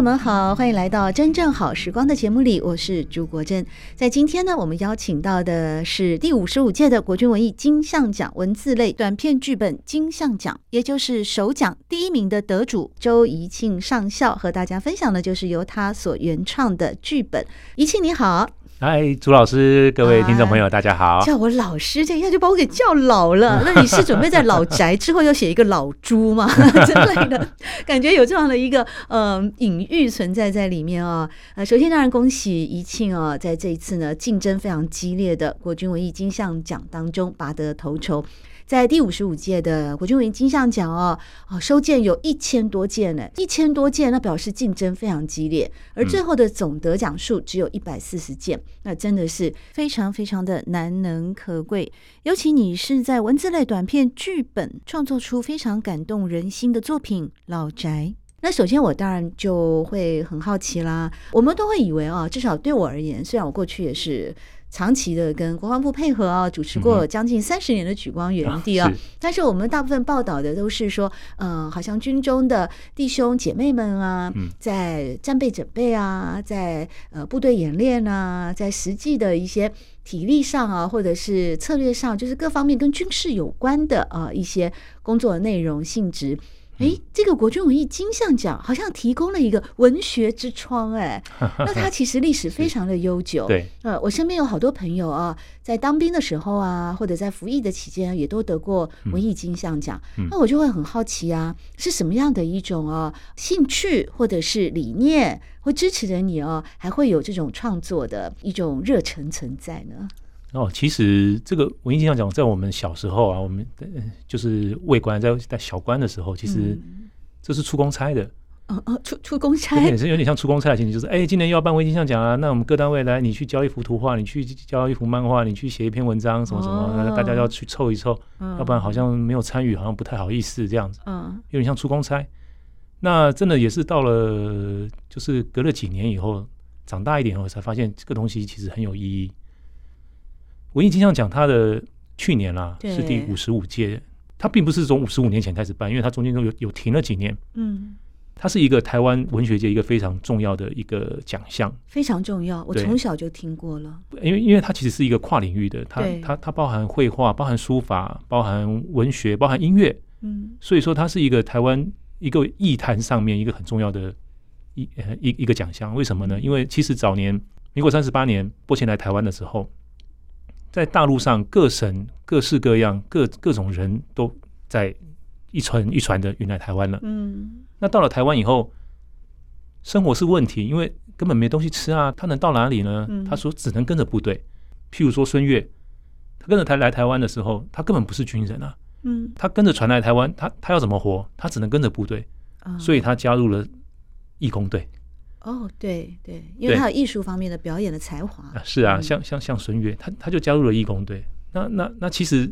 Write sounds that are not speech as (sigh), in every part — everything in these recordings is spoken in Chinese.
友们好，欢迎来到真正好时光的节目里，我是朱国珍。在今天呢，我们邀请到的是第五十五届的国军文艺金像奖文字类短片剧本金像奖，也就是首奖第一名的得主周怡庆上校，和大家分享的就是由他所原创的剧本。怡庆你好。嗨，朱老师，各位听众朋友，大家好。啊、叫我老师，这一下就把我给叫老了。(laughs) 那你是准备在老宅之后要写一个老朱吗？(laughs) 之类的，感觉有这样的一个呃隐喻存在在里面啊。呃，首先当然恭喜怡庆哦，在这一次呢竞争非常激烈的国军文艺金像奖当中拔得头筹。在第五十五届的国军文艺金像奖哦，哦，收件有一千多件呢，一千多件，那表示竞争非常激烈，而最后的总得奖数只有一百四十件，那真的是非常非常的难能可贵。尤其你是在文字类短片剧本创作出非常感动人心的作品《老宅》，那首先我当然就会很好奇啦，我们都会以为啊，至少对我而言，虽然我过去也是。长期的跟国防部配合啊，主持过将近三十年的举光园地啊，嗯、但是我们大部分报道的都是说，嗯、呃，好像军中的弟兄姐妹们啊，在战备准备啊，在呃部队演练啊，在实际的一些体力上啊，或者是策略上，就是各方面跟军事有关的啊一些工作的内容性质。哎，这个国军文艺金像奖好像提供了一个文学之窗，哎，(laughs) 那它其实历史非常的悠久。对，呃，我身边有好多朋友啊，在当兵的时候啊，或者在服役的期间，也都得过文艺金像奖。嗯、那我就会很好奇啊，是什么样的一种啊兴趣或者是理念，会支持着你哦、啊，还会有这种创作的一种热忱存在呢？哦，其实这个文艺金像奖在我们小时候啊，我们就是未官在在小官的时候，其实这是出公差的。哦哦，出出公 (laughs) 差也是有点像出公差的情景，就是哎，今年又要办文艺金像奖啊，那我们各单位来，你去交一幅图画，你去交一幅漫画，你去写一篇文章，什么什么，大家要去凑一凑，要不然好像没有参与，好像不太好意思这样子。嗯，有点像出公差。那真的也是到了，就是隔了几年以后，长大一点以后，才发现这个东西其实很有意义。文艺金像奖，它的去年啦、啊、是第五十五届，它并不是从五十五年前开始办，因为它中间都有有停了几年。嗯，它是一个台湾文学界一个非常重要的一个奖项，非常重要。我从小就听过了，因为因为它其实是一个跨领域的，它它它包含绘画、包含书法、包含文学、包含音乐。嗯，所以说它是一个台湾一个艺坛上面一个很重要的一一一个奖项。为什么呢？因为其实早年民国三十八年波前来台湾的时候。在大陆上，各省各式各样、各各种人都在一船一船的运来台湾了。嗯，那到了台湾以后，生活是问题，因为根本没东西吃啊。他能到哪里呢？他说只能跟着部队。譬如说孙越，他跟着台来台湾的时候，他根本不是军人啊。嗯，他跟着船来台湾，他他要怎么活？他只能跟着部队，所以他加入了义工队。哦，对对，因为他有艺术方面的表演的才华。啊是啊，像像像孙悦，他他就加入了义工队。那那那其实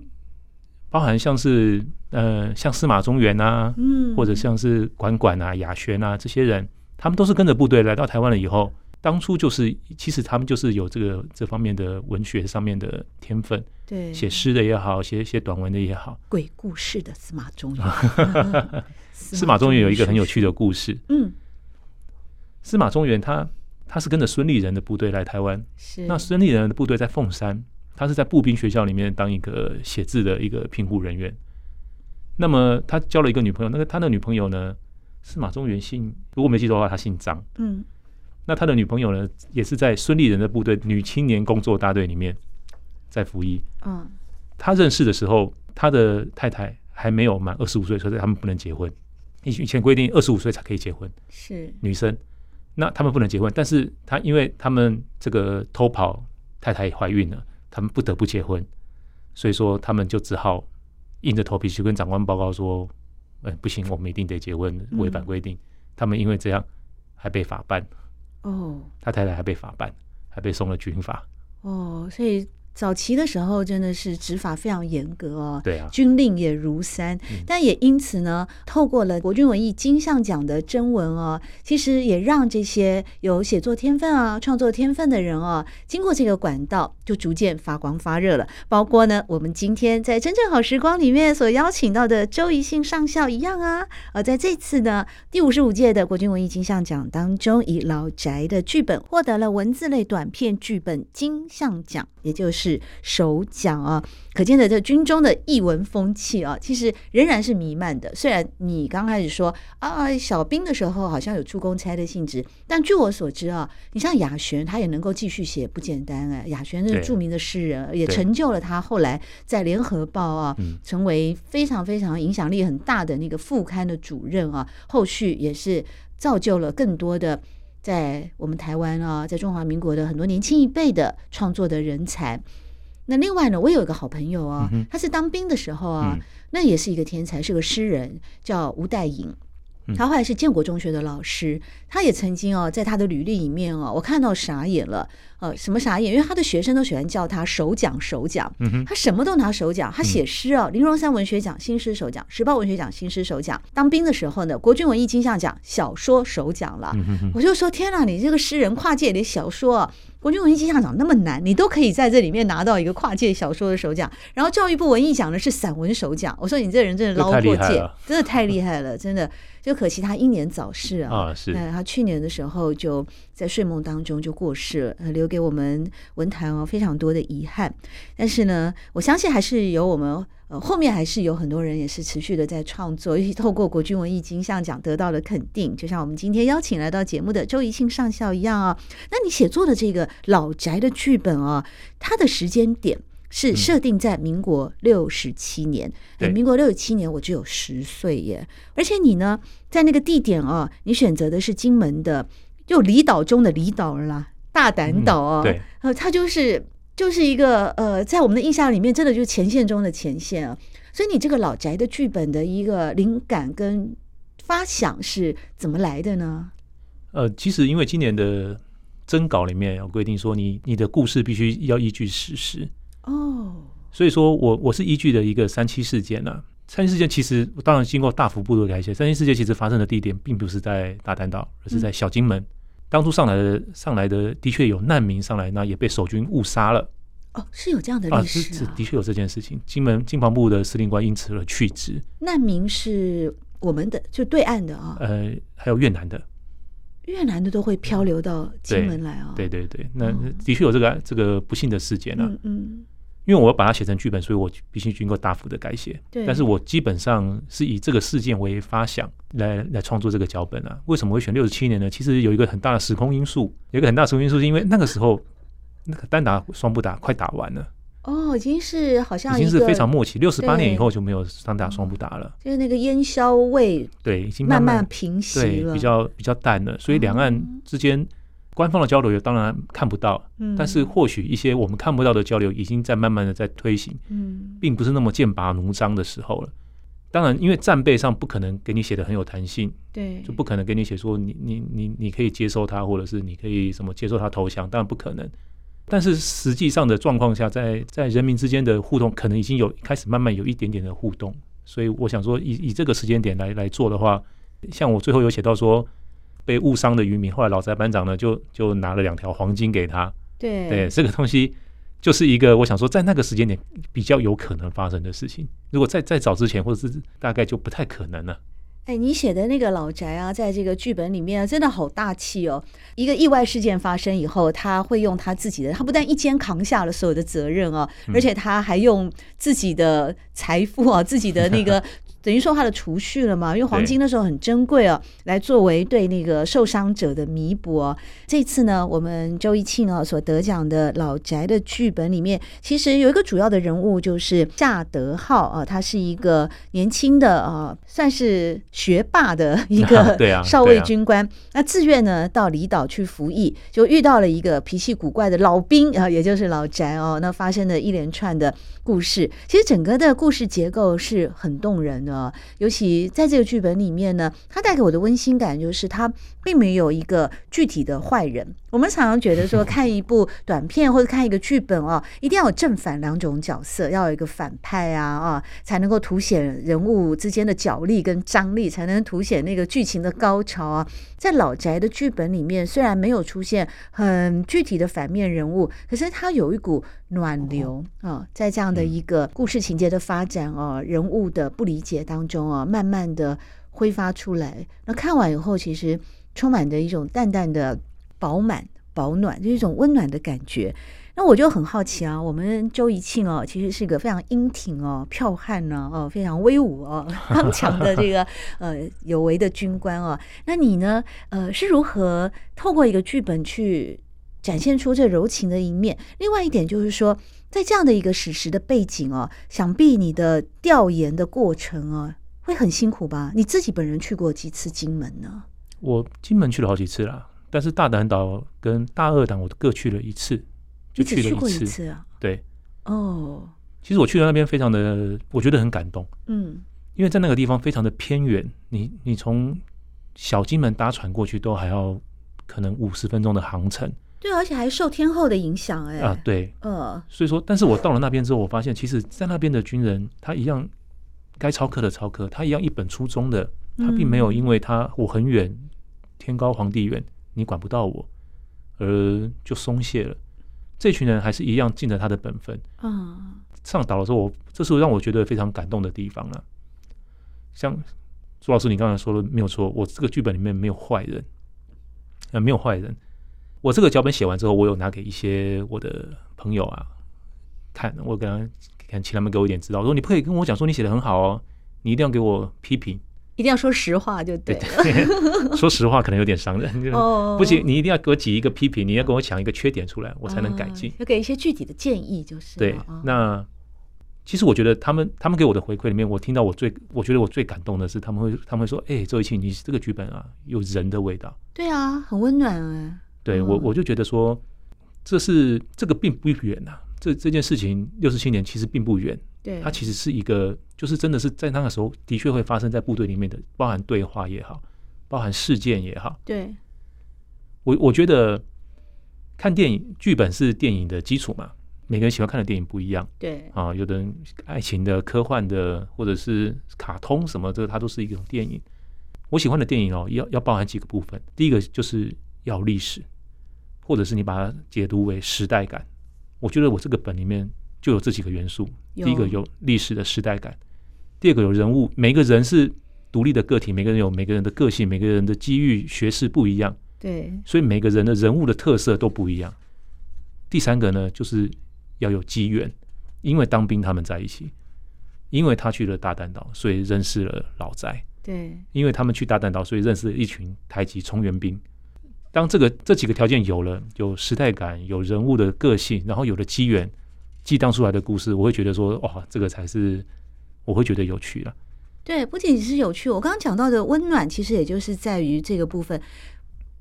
包含像是呃像司马中原啊，嗯，或者像是管管啊、雅轩啊这些人，他们都是跟着部队来到台湾了以后，当初就是其实他们就是有这个这方面的文学上面的天分，对，写诗的也好，写写短文的也好。鬼故事的司马中原，(laughs) 司马中原有一个很有趣的故事，嗯。司马中原他他是跟着孙立人的部队来台湾，是那孙立人的部队在凤山，他是在步兵学校里面当一个写字的一个评护人员。那么他交了一个女朋友，那个他的女朋友呢，司马中原姓，如果没记错的话，他姓张。嗯，那他的女朋友呢，也是在孙立人的部队女青年工作大队里面在服役。嗯，他认识的时候，他的太太还没有满二十五岁，所以他们不能结婚。以以前规定二十五岁才可以结婚，是女生。那他们不能结婚，但是他因为他们这个偷跑，太太怀孕了，他们不得不结婚，所以说他们就只好硬着头皮去跟长官报告说，哎，不行，我们一定得结婚，违反规定。嗯、他们因为这样还被法办。哦，他太太还被法办，还被送了军法。哦，所以。早期的时候真的是执法非常严格哦，对啊，军令也如山，嗯、但也因此呢，透过了国军文艺金像奖的征文哦，其实也让这些有写作天分啊、创作天分的人哦，经过这个管道就逐渐发光发热了。包括呢，我们今天在真正好时光里面所邀请到的周怡信上校一样啊，呃，在这次呢第五十五届的国军文艺金像奖当中，以《老宅》的剧本获得了文字类短片剧本金像奖，也就是。是首奖啊，可见的这军中的异文风气啊，其实仍然是弥漫的。虽然你刚开始说啊，小兵的时候好像有出公差的性质，但据我所知啊，你像雅璇，他也能够继续写，不简单哎。亚璇是著名的诗人，也成就了他后来在联合报啊，成为非常非常影响力很大的那个副刊的主任啊。后续也是造就了更多的。在我们台湾啊，在中华民国的很多年轻一辈的创作的人才。那另外呢，我有一个好朋友啊，嗯、他是当兵的时候啊，嗯、那也是一个天才，是个诗人，叫吴岱颖。他后来是建国中学的老师，他也曾经哦，在他的履历里面哦，我看到傻眼了。呃，什么傻眼？因为他的学生都喜欢叫他首奖首奖，他什么都拿首奖。他写诗啊，林荣三文学奖新诗首奖，时报文学奖新诗首奖。当兵的时候呢，国军文艺金像奖小说首奖了。我就说天哪，你这个诗人跨界的小说，国军文艺金像奖那么难，你都可以在这里面拿到一个跨界小说的首奖。然后教育部文艺奖呢是散文首奖。我说你这人真的捞过界，真的太厉害了，真的。就可惜他英年早逝啊！(laughs) 啊，是。他去年的时候就在睡梦当中就过世了，留给我们文坛哦非常多的遗憾。但是呢，我相信还是有我们呃后面还是有很多人也是持续的在创作，尤其透过国军文艺金像奖得到了肯定。就像我们今天邀请来到节目的周怡庆上校一样啊，那你写作的这个老宅的剧本啊，它的时间点。是设定在民国六十七年，嗯、民国六十七年我只有十岁耶，而且你呢，在那个地点啊，你选择的是金门的，就离岛中的离岛啦，大胆岛啊，嗯、对，呃，它就是就是一个呃，在我们的印象里面，真的就是前线中的前线啊，所以你这个老宅的剧本的一个灵感跟发想是怎么来的呢？呃，其实因为今年的征稿里面有规定说你，你你的故事必须要依据事实。哦，所以说我我是依据的一个三七事件呢、啊。三七事件其实当然经过大幅度的改写。三七事件其实发生的地点并不是在大丹岛，而是在小金门。嗯、当初上来的上来的的确有难民上来，那也被守军误杀了。哦，是有这样的历史啊，啊是，的确有这件事情。金门金防部的司令官因此而去职。难民是我们的，就对岸的啊。呃，还有越南的。越南的都会漂流到金门来啊、哦。对对对，那的确有这个这个不幸的事件啊。嗯嗯。因为我要把它写成剧本，所以我必须经过大幅的改写。对，但是我基本上是以这个事件为发想来来创作这个脚本啊。为什么会选六十七年呢？其实有一个很大的时空因素，有一个很大的时空因素是因为那个时候那个单打双不打快打完了。哦，已经是好像已经是非常默契，六十八年以后就没有单打双不打了，就是那个烟硝味对已经慢慢平息了，对比较比较淡了，所以两岸之间。官方的交流也当然看不到，嗯，但是或许一些我们看不到的交流已经在慢慢的在推行，嗯，并不是那么剑拔弩张的时候了。当然，因为战备上不可能给你写的很有弹性，对，就不可能给你写说你你你你可以接受他，或者是你可以什么接受他投降，当然不可能。但是实际上的状况下，在在人民之间的互动，可能已经有开始慢慢有一点点的互动。所以我想说以，以以这个时间点来来做的话，像我最后有写到说。被误伤的渔民，后来老宅班长呢，就就拿了两条黄金给他。对对，这个东西就是一个我想说，在那个时间点比较有可能发生的事情。如果在在早之前，或者是大概就不太可能了。哎，你写的那个老宅啊，在这个剧本里面啊真的好大气哦。一个意外事件发生以后，他会用他自己的，他不但一肩扛下了所有的责任啊，而且他还用自己的财富啊，自己的那个。等于说他的储蓄了嘛，因为黄金那时候很珍贵哦，来作为对那个受伤者的弥补哦。这次呢，我们周一庆哦所得奖的老宅的剧本里面，其实有一个主要的人物就是夏德浩啊，他是一个年轻的啊，算是学霸的一个 (laughs) (laughs) 少尉军官。那自愿呢到离岛去服役，就遇到了一个脾气古怪的老兵啊，也就是老宅哦。那发生了一连串的故事，其实整个的故事结构是很动人的，尤其在这个剧本里面呢，它带给我的温馨感就是它并没有一个具体的坏人。我们常常觉得说，(laughs) 看一部短片或者看一个剧本哦，一定要有正反两种角色，要有一个反派啊啊，才能够凸显人物之间的角力跟张力，才能凸显那个剧情的高潮啊。在老宅的剧本里面，虽然没有出现很具体的反面人物，可是它有一股暖流啊，在这样的一个故事情节的发展啊，人物的不理解当中啊，慢慢的挥发出来。那看完以后，其实充满着一种淡淡的。饱满、保暖，就是一种温暖的感觉。那我就很好奇啊，我们周怡庆哦，其实是一个非常英挺哦、剽悍呢哦，非常威武哦、(laughs) 刚强的这个呃有为的军官哦。那你呢？呃，是如何透过一个剧本去展现出这柔情的一面？另外一点就是说，在这样的一个史实的背景哦，想必你的调研的过程啊，会很辛苦吧？你自己本人去过几次金门呢？我金门去了好几次了。但是大胆岛跟大二岛我各去了一次，就去了一次，一次啊。对，哦，其实我去的那边非常的，我觉得很感动。嗯，因为在那个地方非常的偏远，你你从小金门搭船过去都还要可能五十分钟的航程。对，而且还受天后的影响，哎。啊，对，呃，所以说，但是我到了那边之后，我发现其实，在那边的军人，他一样该操课的操课，他一样一本初中的，他并没有因为他我很远，天高皇帝远。你管不到我，而就松懈了。这群人还是一样尽着他的本分。嗯，上岛的时候我，我这是让我觉得非常感动的地方了。像朱老师，你刚才说的没有错，我这个剧本里面没有坏人，呃，没有坏人。我这个脚本写完之后，我有拿给一些我的朋友啊看，我跟他看，请他们给我一点指导，说你不可以跟我讲说你写的很好哦，你一定要给我批评。一定要说实话就对了。对 (laughs) 对说实话可能有点伤人。(laughs) 哦，不行，你一定要给我挤一个批评，你要跟我讲一个缺点出来，我才能改进。要给一些具体的建议，就是。对，那其实我觉得他们他们给我的回馈里面，我听到我最我觉得我最感动的是，他们会他们会说：“哎，周一庆，你这个剧本啊，有人的味道。”对啊，很温暖啊。对我我就觉得说，这是这个并不远呐，这这件事情六十七年其实并不远。对，它其实是一个，就是真的是在那个时候的确会发生在部队里面的，包含对话也好，包含事件也好。对，我我觉得看电影剧本是电影的基础嘛，每个人喜欢看的电影不一样。对啊，有的人爱情的、科幻的，或者是卡通什么，这个它都是一种电影。我喜欢的电影哦，要要包含几个部分，第一个就是要历史，或者是你把它解读为时代感。我觉得我这个本里面。就有这几个元素，第一个有历史的时代感，第二个有人物，每个人是独立的个体，每个人有每个人的个性，每个人的机遇、学识不一样，对，所以每个人的人物的特色都不一样。第三个呢，就是要有机缘，因为当兵他们在一起，因为他去了大嶝岛，所以认识了老宅，对，因为他们去大嶝岛，所以认识了一群台籍从援兵。当这个这几个条件有了，有时代感，有人物的个性，然后有了机缘。激荡出来的故事，我会觉得说，哇，这个才是我会觉得有趣了。对，不仅仅是有趣，我刚刚讲到的温暖，其实也就是在于这个部分。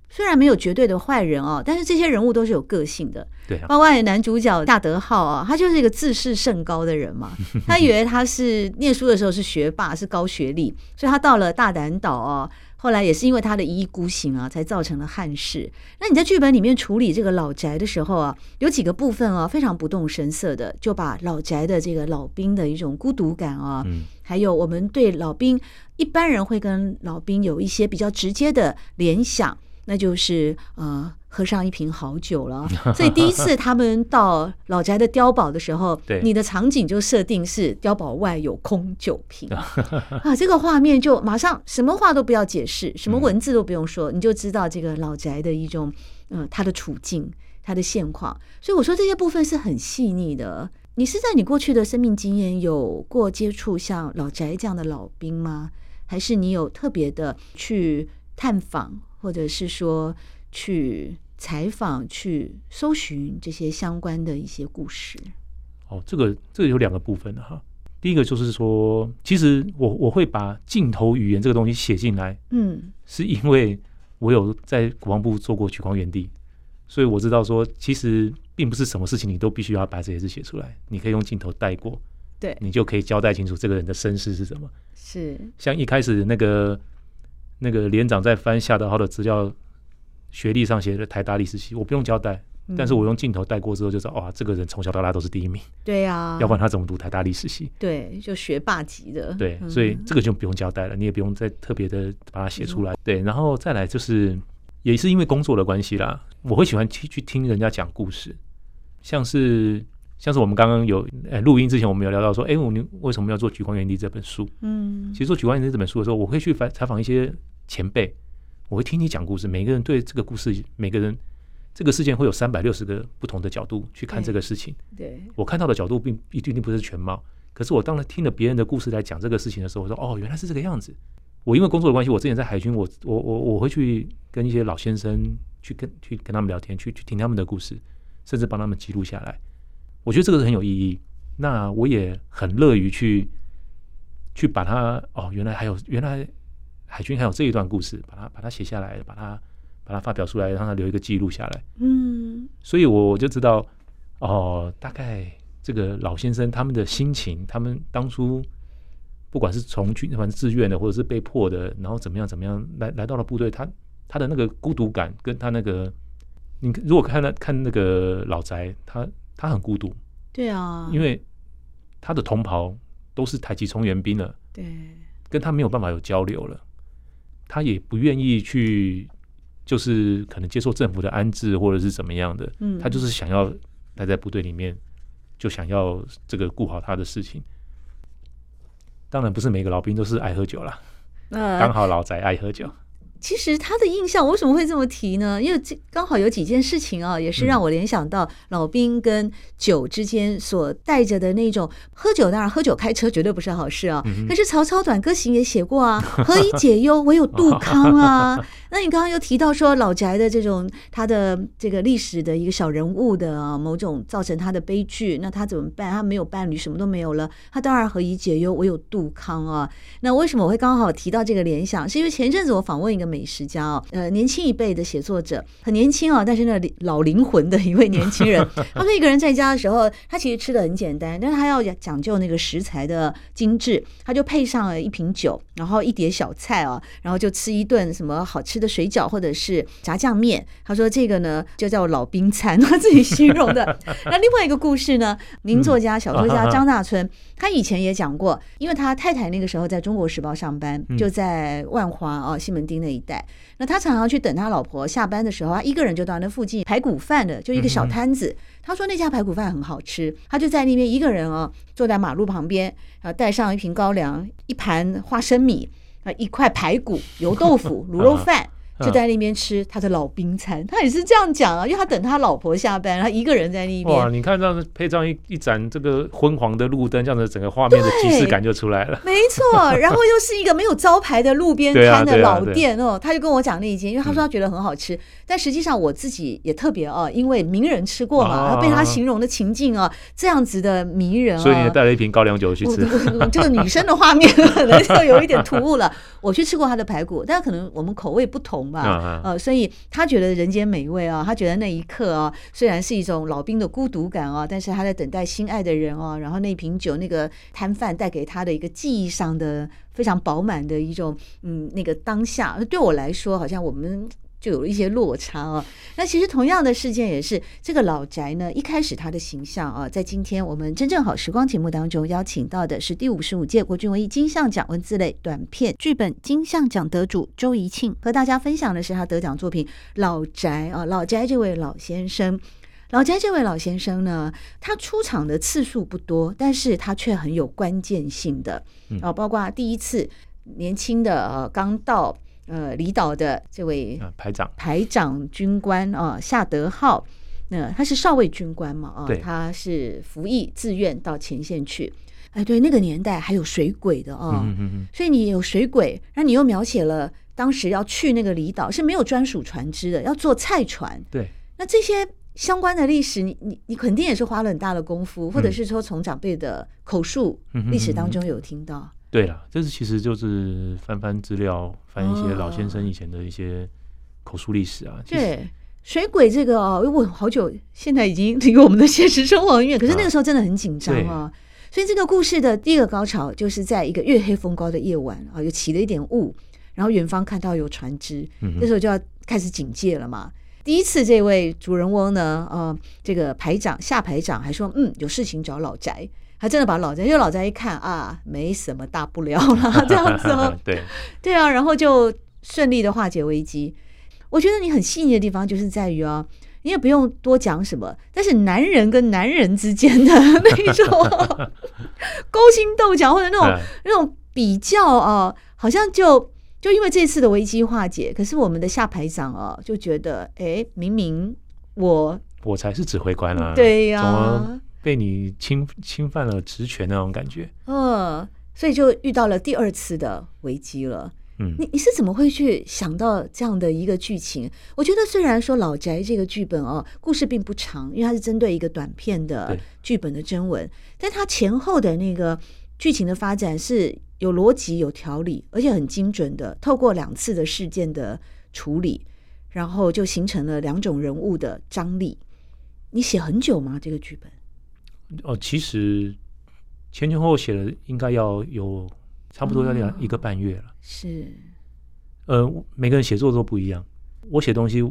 虽然没有绝对的坏人哦，但是这些人物都是有个性的。对啊，包括男主角大德浩啊，他就是一个自视甚高的人嘛。(laughs) 他以为他是念书的时候是学霸，是高学历，所以他到了大胆岛啊。后来也是因为他的一意孤行啊，才造成了憾事。那你在剧本里面处理这个老宅的时候啊，有几个部分啊，非常不动声色的，就把老宅的这个老兵的一种孤独感啊，嗯，还有我们对老兵，一般人会跟老兵有一些比较直接的联想，那就是呃。喝上一瓶好酒了，所以第一次 (laughs) 他们到老宅的碉堡的时候，你的场景就设定是碉堡外有空酒瓶 (laughs) 啊，这个画面就马上什么话都不要解释，什么文字都不用说，你就知道这个老宅的一种嗯，他的处境，他的现况。所以我说这些部分是很细腻的。你是在你过去的生命经验有过接触像老宅这样的老兵吗？还是你有特别的去探访，或者是说去采访、去搜寻这些相关的一些故事？哦，这个这个有两个部分的哈。第一个就是说，其实我我会把镜头语言这个东西写进来，嗯，(laughs) 是因为我有在国防部做过取光园地，所以我知道说，其实并不是什么事情你都必须要把这些字写出来，你可以用镜头带过，对，你就可以交代清楚这个人的身世是什么。是像一开始那个那个连长在翻夏德浩的资料，学历上写的台大历史系，我不用交代。但是我用镜头带过之后，就知道哇，这个人从小到大都是第一名。对呀，要不然他怎么读台大历史系？对，就学霸级的。对，所以这个就不用交代了，你也不用再特别的把它写出来。对，然后再来就是，也是因为工作的关系啦，我会喜欢去去听人家讲故事，像是像是我们刚刚有呃录音之前，我们有聊到说，哎，我们为什么要做《举光原地》这本书？嗯，其实做《举光原地》这本书的时候，我会去采采访一些前辈，我会听你讲故事，每个人对这个故事，每个人。这个事件会有三百六十个不同的角度去看这个事情。对，我看到的角度并一定不是全貌。可是我当听了别人的故事来讲这个事情的时候，我说：“哦，原来是这个样子。”我因为工作的关系，我之前在海军，我我我我会去跟一些老先生去跟去跟他们聊天，去去听他们的故事，甚至帮他们记录下来。我觉得这个是很有意义。那我也很乐于去去把它哦，原来还有原来海军还有这一段故事，把它把它写下来，把它。把它发表出来，让它留一个记录下来。嗯，所以我就知道，哦，大概这个老先生他们的心情，他们当初不管是从军，反正自愿的，或者是被迫的，然后怎么样怎么样来来到了部队，他他的那个孤独感，跟他那个，你如果看那看那个老宅，他他很孤独。对啊，因为他的同袍都是台籍从援兵了，对，跟他没有办法有交流了，他也不愿意去。就是可能接受政府的安置或者是怎么样的，嗯，他就是想要待在部队里面，就想要这个顾好他的事情。当然不是每个老兵都是爱喝酒啦，呃，刚好老宅爱喝酒。其实他的印象，我为什么会这么提呢？因为这刚好有几件事情啊，也是让我联想到老兵跟酒之间所带着的那种喝酒。当然，喝酒开车绝对不是好事啊。可是曹操《短歌行》也写过啊，“ (laughs) 何以解忧，唯有杜康”啊。(laughs) 那你刚刚又提到说老宅的这种他的这个历史的一个小人物的啊，某种造成他的悲剧，那他怎么办？他没有伴侣，什么都没有了，他当然何以解忧，唯有杜康啊。那为什么我会刚好提到这个联想？是因为前一阵子我访问一个美食家哦，呃，年轻一辈的写作者，很年轻哦，但是那老灵魂的一位年轻人。(laughs) 他说一个人在家的时候，他其实吃的很简单，但是他要讲究那个食材的精致，他就配上了一瓶酒，然后一碟小菜哦，然后就吃一顿什么好吃的水饺或者是炸酱面。他说这个呢就叫老兵餐，他自己形容的。那另外一个故事呢，名作家、小说家张大春，他以前也讲过，因为他太太那个时候在中国时报上班，就在万华啊西门町那一一带。那他常常去等他老婆下班的时候，他一个人就到那附近排骨饭的，就一个小摊子。他说那家排骨饭很好吃，他就在那边一个人啊，坐在马路旁边，啊，带上一瓶高粱，一盘花生米，啊，一块排骨、油豆腐、卤肉饭。就在那边吃他的老兵餐，他也是这样讲啊，因为他等他老婆下班，他一个人在那边。哇，你看这样子配上一一盏这个昏黄的路灯，这样子整个画面的即视感就出来了。(laughs) 没错，然后又是一个没有招牌的路边 (laughs) 摊的老店哦，他就跟我讲那一间，因为他说他觉得很好吃，但实际上我自己也特别哦，因为名人吃过嘛，他被他形容的情境啊，这样子的迷人啊，所以你带了一瓶高粱酒去吃，这个女生的画面可能就有一点突兀了。我去吃过他的排骨，但可能我们口味不同。吧，呃，所以他觉得人间美味啊，他觉得那一刻啊，虽然是一种老兵的孤独感啊，但是他在等待心爱的人啊，然后那瓶酒、那个摊贩带给他的一个记忆上的非常饱满的一种，嗯，那个当下，对我来说，好像我们。就有了一些落差啊。那其实同样的事件也是这个老宅呢，一开始他的形象啊，在今天我们真正好时光节目当中邀请到的是第五十五届国军文艺金像奖文字类短片剧本金像奖得主周怡庆，和大家分享的是他得奖作品《老宅》啊。老宅这位老先生，老宅这位老先生呢，他出场的次数不多，但是他却很有关键性的啊，包括第一次年轻的呃刚到。呃，离岛的这位排长排长军官啊，夏德浩，那他是少尉军官嘛，啊，他是服役自愿到前线去。哎，对，那个年代还有水鬼的啊，嗯嗯嗯，所以你有水鬼，那你又描写了当时要去那个离岛是没有专属船只的，要坐菜船。对，那这些相关的历史，你你你肯定也是花了很大的功夫，或者是说从长辈的口述历史当中有听到。嗯、对了，这是其实就是翻翻资料，翻一些老先生以前的一些口述历史啊。对，水鬼这个哦，我好久现在已经离我们的现实生活很远，可是那个时候真的很紧张啊。所以这个故事的第一个高潮就是在一个月黑风高的夜晚啊，又起了一点雾，然后远方看到有船只，那时候就要开始警戒了嘛。第一次这位主人翁呢，呃，这个排长夏排长还说，嗯，有事情找老宅，还真的把老宅，因为老宅一看啊，没什么大不了了，(laughs) 这样子哦，(laughs) 对对啊，然后就顺利的化解危机。我觉得你很细腻的地方就是在于啊。你也不用多讲什么，但是男人跟男人之间的那种 (laughs) 勾心斗角，或者那种那种比较啊，好像就就因为这次的危机化解，可是我们的下排长啊就觉得，哎，明明我我才是指挥官啊，对呀、被你侵侵犯了职权那种感觉，嗯，所以就遇到了第二次的危机了。嗯，你你是怎么会去想到这样的一个剧情？我觉得虽然说《老宅》这个剧本哦，故事并不长，因为它是针对一个短片的剧本的征文，但它前后的那个剧情的发展是有逻辑、有条理，而且很精准的。透过两次的事件的处理，然后就形成了两种人物的张力。你写很久吗？这个剧本？哦，其实前前后后写了应该要有。差不多要两一个半月了。哦、是，呃，每个人写作都不一样。我写东西，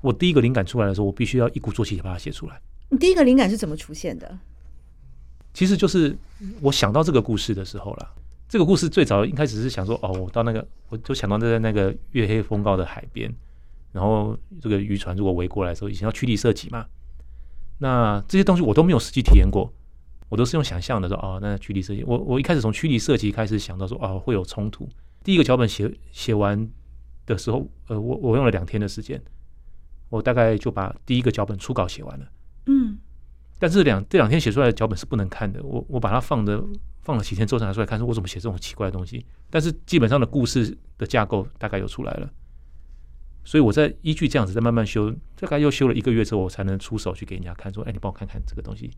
我第一个灵感出来的时候，我必须要一鼓作气把它写出来。你第一个灵感是怎么出现的？其实就是我想到这个故事的时候了。这个故事最早一开始是想说，哦，我到那个，我就想到在那个月黑风高的海边，然后这个渔船如果围过来的时候，以前要驱离射击嘛。那这些东西我都没有实际体验过。我都是用想象的说哦，那驱离设计，我我一开始从驱离设计开始想到说哦，会有冲突。第一个脚本写写完的时候，呃，我我用了两天的时间，我大概就把第一个脚本初稿写完了。嗯，但是两这两天写出来的脚本是不能看的，我我把它放着放了几天之后才拿出来看，说我怎么写这种奇怪的东西。但是基本上的故事的架构大概有出来了，所以我在依据这样子再慢慢修，大概又修了一个月之后，我才能出手去给人家看，说，哎，你帮我看看这个东西。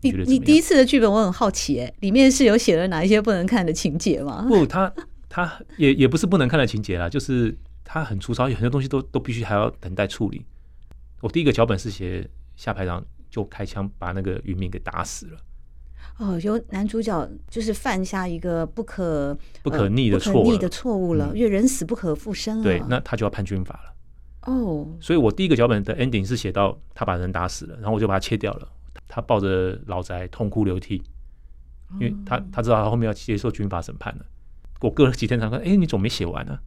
你你第一次的剧本我很好奇哎，里面是有写了哪一些不能看的情节吗？不，他他也也不是不能看的情节啦，就是他很粗糙，有很多东西都都必须还要等待处理。我第一个脚本是写下排长就开枪把那个渔民给打死了。哦，有男主角就是犯下一个不可不可逆的错误，逆的错误了，因为人死不可复生啊。对，那他就要判军法了。哦，所以我第一个脚本的 ending 是写到他把人打死了，然后我就把他切掉了。他抱着老宅痛哭流涕，因为他他知道他后面要接受军法审判了。我隔了几天才说：“哎，你怎么没写完呢？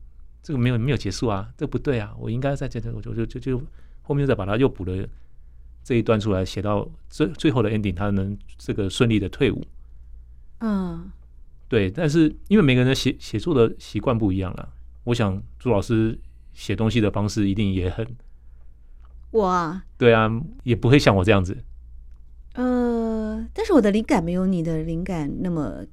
这个没有没有结束啊，这个不对啊！我应该在这这，我就就就就后面再把它又补了这一段出来，写到最最后的 ending，他能这个顺利的退伍。”嗯，对。但是因为每个人的写写作的习惯不一样了，我想朱老师写东西的方式一定也很我啊，对啊，也不会像我这样子。呃，但是我的灵感没有你的灵感那么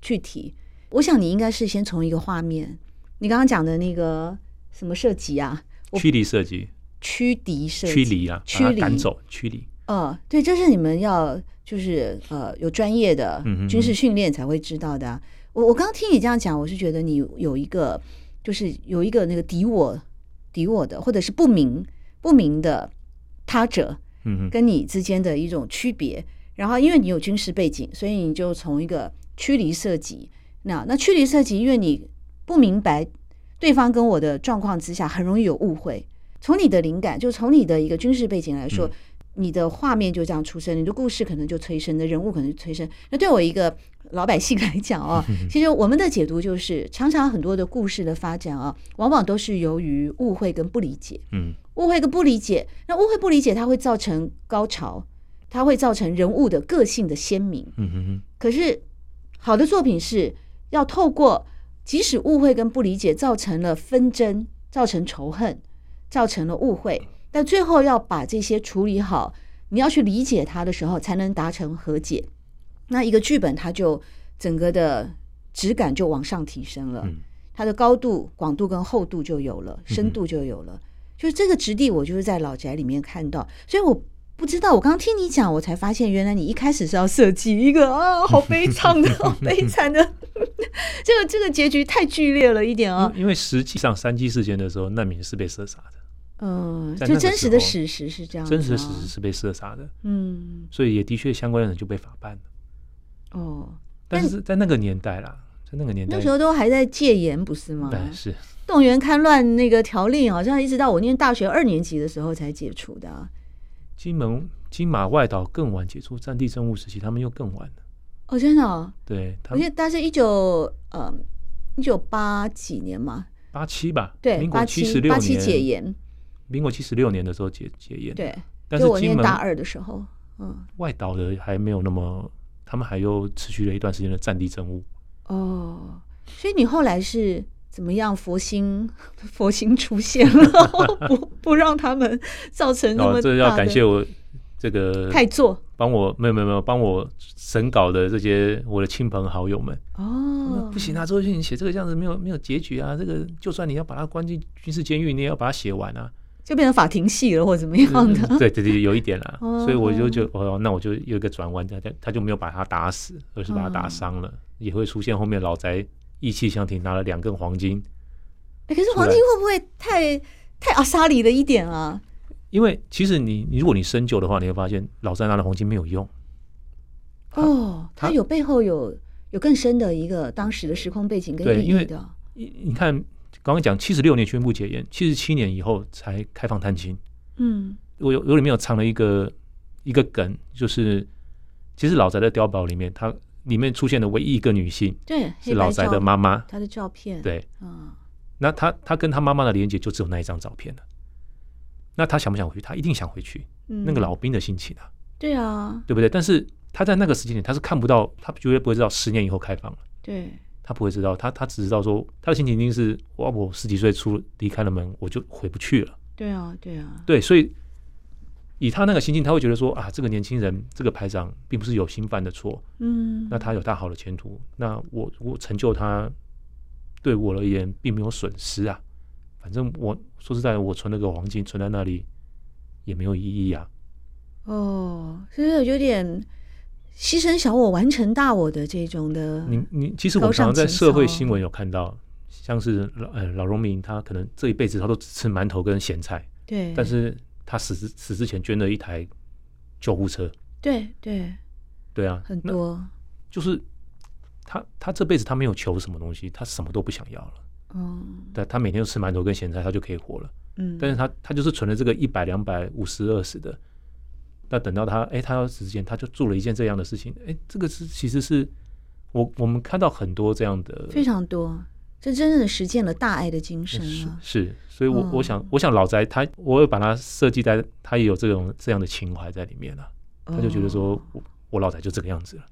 具体。我想你应该是先从一个画面，你刚刚讲的那个什么设计啊，驱离射击，驱敌射击，驱离啊，驱离赶走，驱离。哦，对，这是你们要就是呃有专业的军事训练才会知道的啊。我我刚刚听你这样讲，我是觉得你有一个就是有一个那个敌我敌我的，或者是不明不明的他者。嗯跟你之间的一种区别，然后因为你有军事背景，所以你就从一个驱离射击。那那驱离射击，因为你不明白对方跟我的状况之下，很容易有误会。从你的灵感，就从你的一个军事背景来说，你的画面就这样出生，你的故事可能就催生，你的人物可能就催生。那对我一个老百姓来讲啊，(laughs) 其实我们的解读就是，常常很多的故事的发展啊，往往都是由于误会跟不理解。嗯。误会跟不理解，那误会不理解，它会造成高潮，它会造成人物的个性的鲜明。嗯哼哼。可是好的作品是要透过，即使误会跟不理解造成了纷争，造成仇恨，造成了误会，但最后要把这些处理好，你要去理解它的时候，才能达成和解。那一个剧本，它就整个的质感就往上提升了，嗯、它的高度、广度跟厚度就有了，深度就有了。嗯、就是这个质地，我就是在老宅里面看到，所以我不知道。我刚刚听你讲，我才发现，原来你一开始是要设计一个啊，好悲惨的、(laughs) 好悲惨的，这个这个结局太剧烈了一点啊。因为实际上三七事件的时候，难民是被射杀的。嗯，就真实的史实是这样，真实的史实是被射杀的。嗯，所以也的确相关的人就被法办了。哦，但是在那个年代啦，在那个年代，那时候都还在戒严，不是吗？对，是动员戡乱那个条令，好像一直到我念大学二年级的时候才解除的。金门、金马外岛更晚解除，战地政务时期他们又更晚了。哦，真的？哦？对，我记得大概是一九呃一九八几年嘛，八七吧？对，民国七十六年，八七解严。民国七十六年的时候解解严，对，但是金门大二的时候，嗯，外岛的还没有那么，他们还又持续了一段时间的战地政务。哦，所以你后来是怎么样？佛心 (laughs) 佛心出现了，(laughs) 不不让他们造成那么大的。这要感谢我这个太座，帮我没有没有没有帮我审稿的这些我的亲朋好友们。哦，不行啊，周迅，你写这个这样子没有没有结局啊，这个就算你要把它关进军事监狱，你也要把它写完啊。就变成法庭戏了，或者怎么样的？对对对，有一点啦。(laughs) 所以我就就哦，那我就有一个转弯，他他就没有把他打死，而是把他打伤了，也会出现后面老宅义气相挺，拿了两根黄金。可是黄金会不会太太阿萨里了一点啊？因为其实你你如果你深究的话，你会发现老宅拿的黄金没有用。哦，它有背后有有更深的一个当时的时空背景跟意义的。你你看。刚刚讲七十六年宣布解严，七十七年以后才开放探亲。嗯，我有有里面有藏了一个一个梗，就是其实老宅的碉堡里面，它里面出现的唯一一个女性，对，是老宅的妈妈，她的照片。对，嗯，那她她跟她妈妈的连接就只有那一张照片了。那她想不想回去？她一定想回去。嗯，那个老兵的心情啊，对啊，对不对？但是他在那个时间点，他是看不到，他绝对不会知道十年以后开放了。对。他不会知道，他他只知道说，他的心情一定是哇，我十几岁出离开了门，我就回不去了。对啊，对啊，对，所以以他那个心境，他会觉得说啊，这个年轻人，这个排长并不是有心犯的错，嗯，那他有大好的前途，那我我成就他，对我而言并没有损失啊。反正我说实在的，我存了个黄金存在那里也没有意义啊。哦，所以有点。牺牲小我，完成大我的这种的，你你其实我常常在社会新闻有看到，像是老呃老农民，他可能这一辈子他都只吃馒头跟咸菜，对，但是他死之死之前捐了一台救护车，对对。对啊，很多，就是他他这辈子他没有求什么东西，他什么都不想要了，哦，对，他每天都吃馒头跟咸菜，他就可以活了，嗯，但是他他就是存了这个一百两百五十二十的。那等到他，哎、欸，他要时间，他就做了一件这样的事情，哎、欸，这个是其实是我我们看到很多这样的，非常多，这真正的实践了大爱的精神了。是，是，所以我，我、想，我想老宅他，我会把它设计在，他也有这种这样的情怀在里面了。他就觉得说，我我老宅就这个样子了，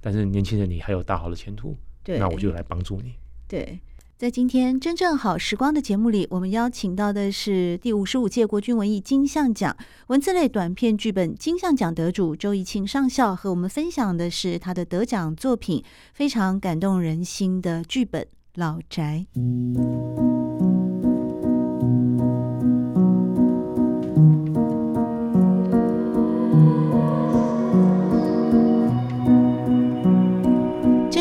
但是年轻人你还有大好的前途，对，那我就来帮助你。对。在今天真正好时光的节目里，我们邀请到的是第五十五届国军文艺金像奖文字类短片剧本金像奖得主周怡庆上校，和我们分享的是他的得奖作品，非常感动人心的剧本《老宅》。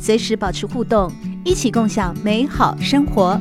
随时保持互动，一起共享美好生活。